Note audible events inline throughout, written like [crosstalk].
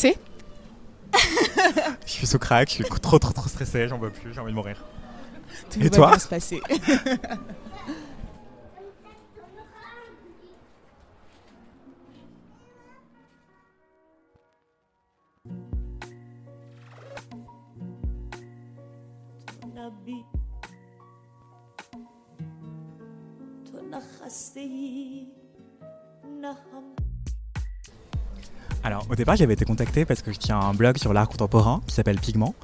Un peu stressé. [laughs] Je suis sous crack, je suis trop trop trop stressé, j'en peux plus, j'ai envie de mourir. Tout Et va toi bien [laughs] se passer. نبی تو نه خسته ای نه هم Alors au départ j'avais été contacté parce que je tiens un blog sur l'art contemporain qui s'appelle Pigment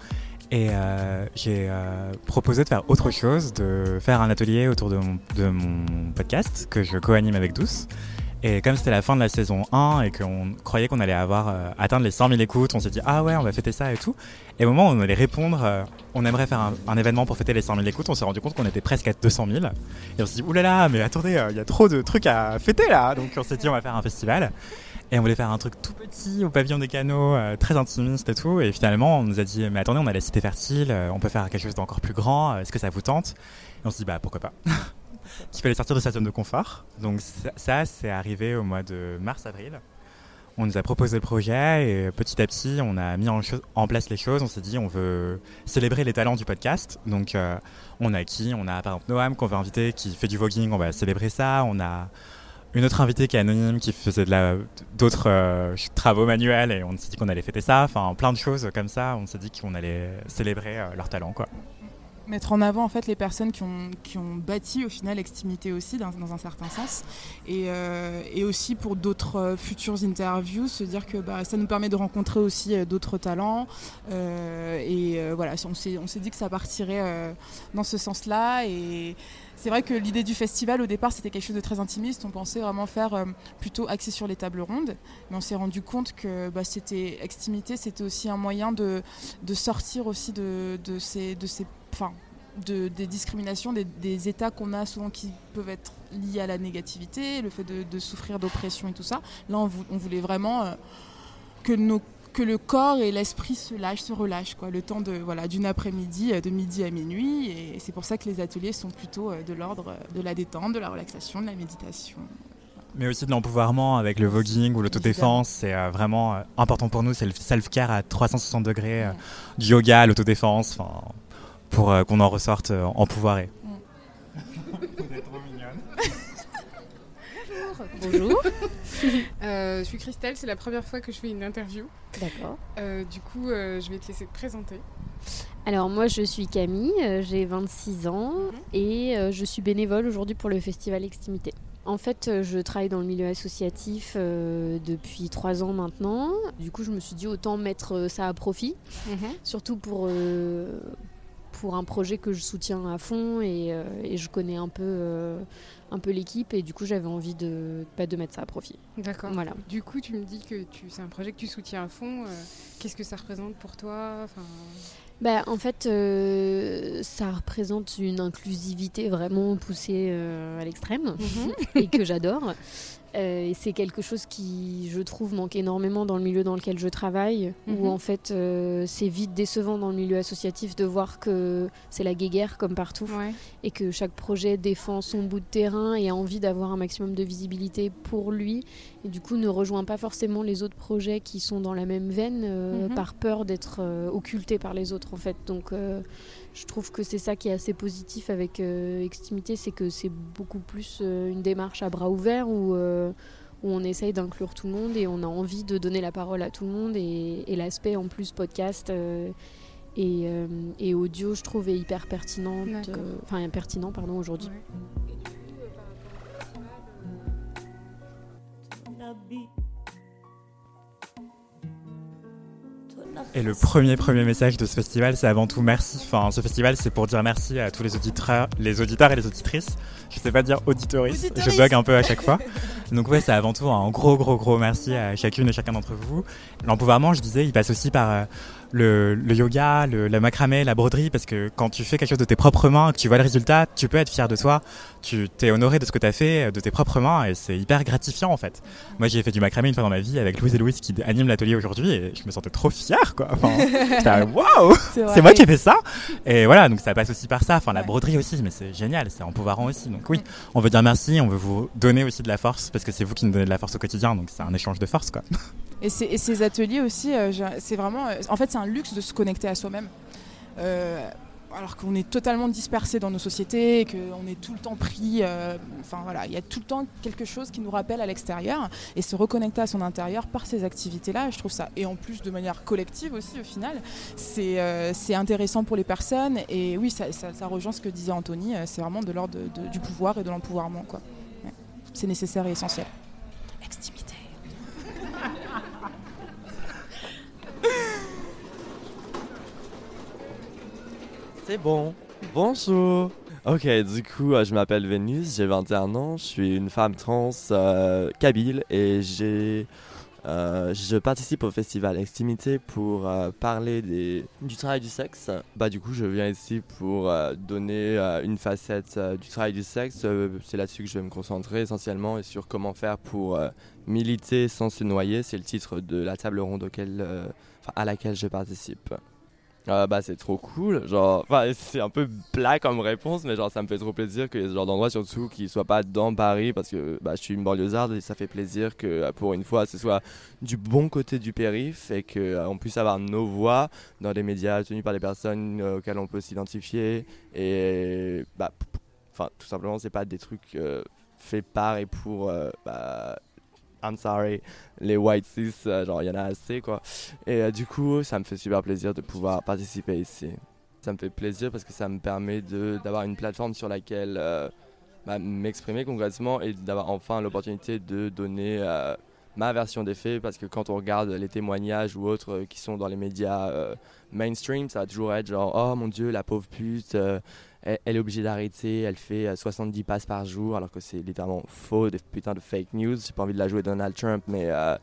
et euh, j'ai euh, proposé de faire autre chose, de faire un atelier autour de mon, podcast que je co-anime avec Douce. Et comme c'était la fin de la saison 1 et qu'on croyait qu'on allait avoir euh, atteindre les 100 000 écoutes, on s'est dit ah ouais on va fêter ça et tout. Et au moment où on allait répondre, euh, on aimerait faire un, un événement pour fêter les 100 000 écoutes, on s'est rendu compte qu'on était presque à 200 000. Et on s'est dit oulala mais attendez il y a trop de trucs à fêter là. Donc on s'est dit on va faire un festival. Et on voulait faire un truc tout petit au pavillon des canaux, euh, très intimiste et tout. Et finalement, on nous a dit, mais attendez, on a la cité fertile, euh, on peut faire quelque chose d'encore plus grand. euh, Est-ce que ça vous tente? Et on s'est dit, bah pourquoi pas. [laughs] Qu'il fallait sortir de sa zone de confort. Donc ça, c'est arrivé au mois de mars-avril. On nous a proposé le projet et petit à petit, on a mis en, place les choses. On s'est dit, on veut célébrer les talents du podcast. Donc, on a qui On a par exemple Noam qu'on veut inviter, qui fait du voguing. On va célébrer ça. On a une autre invitée qui est anonyme, qui faisait d'autres euh, travaux manuels et on s'est dit qu'on allait fêter ça. Enfin, plein de choses comme ça. On s'est dit qu'on allait célébrer euh, leur talent, quoi. Mettre en avant en fait les personnes qui ont, qui ont bâti au final Extimité aussi dans, dans un certain sens. Et, euh, et aussi pour d'autres euh, futures interviews se dire que bah, ça nous permet de rencontrer aussi euh, d'autres talents. Et voilà on s'est on s'est dit que ça partirait dans ce sens là et c'est vrai que l'idée du festival au départ c'était quelque chose de très intimiste. On pensait vraiment faire plutôt axé sur les tables rondes. Mais on s'est rendu compte que bah, c'était Extimité c'était aussi un moyen de, de sortir aussi de, de ces de ces enfin, de, des discriminations, des, des états qu'on a souvent qui peuvent être liés à la négativité, le fait de, de souffrir d'oppression et tout ça. Là, on, vou- on voulait vraiment euh, que, nos, que le corps et l'esprit se lâchent, se relâchent, quoi, le temps de voilà d'une après-midi, euh, de midi à minuit. Et c'est pour ça que les ateliers sont plutôt euh, de l'ordre de la détente, de la relaxation, de la méditation. Mais aussi de l'empouvoirment avec le voguing ou l'autodéfense. C'est euh, vraiment euh, important pour nous. C'est le self-care à 360 degrés, du yoga, l'autodéfense, enfin, pour euh, qu'on en ressorte euh, empouvoiré. Bonjour. [laughs] Euh, je suis Christelle, c'est la première fois que je fais une interview. D'accord. Euh, du coup, euh, je vais te laisser te présenter. Alors moi je suis Camille, euh, j'ai 26 ans et euh, je suis bénévole aujourd'hui pour le festival Extimité. En fait, je travaille dans le milieu associatif euh, depuis trois ans maintenant. Du coup, je me suis dit autant mettre ça à profit, surtout pour, euh, pour un projet que je soutiens à fond et, euh, et je connais un peu, euh, un peu l'équipe et du coup, j'avais envie de, bah, de mettre ça à profit. D'accord. Voilà. Du coup, tu me dis que tu, c'est un projet que tu soutiens à fond. euh, Qu'est-ce que ça représente pour toi Enfin, Bah, en fait, euh, ça représente une inclusivité vraiment poussée euh, à l'extrême [laughs] et que j'adore. Euh, et c'est quelque chose qui, je trouve, manque énormément dans le milieu dans lequel je travaille, Mhm. où en fait, euh, c'est vite décevant dans le milieu associatif de voir que c'est la guéguerre comme partout ouais. et que chaque projet défend son bout de terrain et a envie d'avoir un maximum de visibilité pour lui et du coup ne rejoint pas forcément les autres projets qui sont dans la même veine euh, Mhm. par peur d'être occulté par les autres en fait donc je trouve que c'est ça qui est assez positif avec euh, Extimité, c'est que c'est beaucoup plus euh, une démarche à bras ouverts euh, où, on essaye d'inclure tout le monde et on a envie de donner la parole à tout le monde. Et, l'aspect en plus podcast et, audio, je trouve, est hyper pertinent, enfin pertinent pardon, aujourd'hui. Et le premier premier message de ce festival, c'est avant tout merci. Enfin, ce festival, c'est pour dire merci à tous les auditeurs, les auditeurs et les auditrices. Je sais pas dire auditoris, je bug un peu à chaque fois. [laughs] Donc ouais, c'est avant tout un gros gros gros merci à chacune et chacun d'entre vous. L'empouvoirment, je disais, il passe aussi par euh, le, le yoga, le, la macramé, la broderie, parce que quand tu fais quelque chose de tes propres mains, que tu vois le résultat, tu peux être fier de toi, tu t'es honoré de ce que tu as fait de tes propres mains, et c'est hyper gratifiant en fait. Moi j'ai fait du macramé une fois dans ma vie avec Louise et Louise qui animent l'atelier aujourd'hui, et je me sentais trop fier quoi. Enfin, [laughs] waouh, c'est moi qui ai fait ça. Et voilà, donc ça passe aussi par ça. Enfin la broderie aussi, mais c'est génial, c'est empouvoirant aussi. Donc oui, on veut dire merci, on veut vous donner aussi de la force, parce que c'est vous qui nous donnez de la force au quotidien, donc c'est un échange de force quoi. [laughs] Et, ces- ateliers aussi, euh, c'est vraiment. euh, en fait, c'est un luxe de se connecter à soi-même. Euh, alors qu'on est totalement dispersé dans nos sociétés, qu'on est tout le temps pris. Enfin voilà, il y a tout le temps quelque chose qui nous rappelle à l'extérieur. Et se reconnecter à son intérieur par ces activités-là, je trouve ça. Et en plus, de manière collective aussi, au final, c'est intéressant pour les personnes. Et oui, ça, ça- rejoint ce que disait Anthony. C'est vraiment de l'ordre du pouvoir et de l'empouvoirment. quoi. C'est nécessaire et essentiel. Extimité. C'est bon. Bonjour. Ok, du coup, euh, je m'appelle Vénus, j'ai 21 ans, je suis une femme trans euh, kabyle et j'ai, euh, je participe au festival Extimité pour euh, parler du travail du sexe. Bah, du coup, je viens ici pour euh, donner une facette du travail du sexe. C'est là-dessus que je vais me concentrer essentiellement et sur comment faire pour militer sans se noyer. C'est le titre de la table ronde à laquelle je participe. Ah bah c'est trop cool, genre, c'est un peu plat comme réponse, mais genre ça me fait trop plaisir ait ce genre d'endroit surtout qui soit pas dans Paris parce que bah, je suis une banlieusarde et ça fait plaisir que euh, pour une fois ce soit du bon côté du périph et qu'on puisse avoir nos voix dans des médias tenus par des personnes euh, auxquelles on peut s'identifier et bah, enfin tout simplement c'est pas des trucs euh, faits par et pour euh, bah, I'm sorry, les white cis, euh, genre il y en a assez quoi. Et euh, du coup, ça me fait super plaisir de pouvoir participer ici. Ça me fait plaisir parce que ça me permet d'avoir une plateforme sur laquelle euh, bah, m'exprimer concrètement et d'avoir enfin l'opportunité de donner ma version des faits parce que quand on regarde les témoignages ou autres qui sont dans les médias mainstream, ça va toujours être genre oh mon dieu, la pauvre pute, elle, elle est obligée d'arrêter, elle fait euh, 70 passes par jour alors que c'est littéralement faux, des putains de fake news. J'ai pas envie de la jouer Donald Trump, mais euh,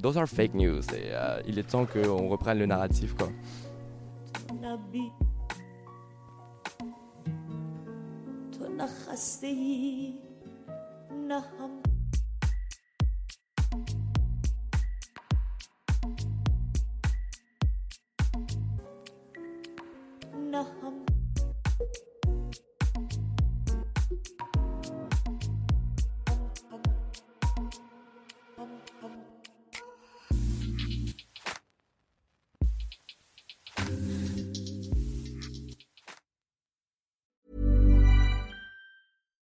those are fake news et euh, il est temps qu'on reprenne le narratif quoi. نبی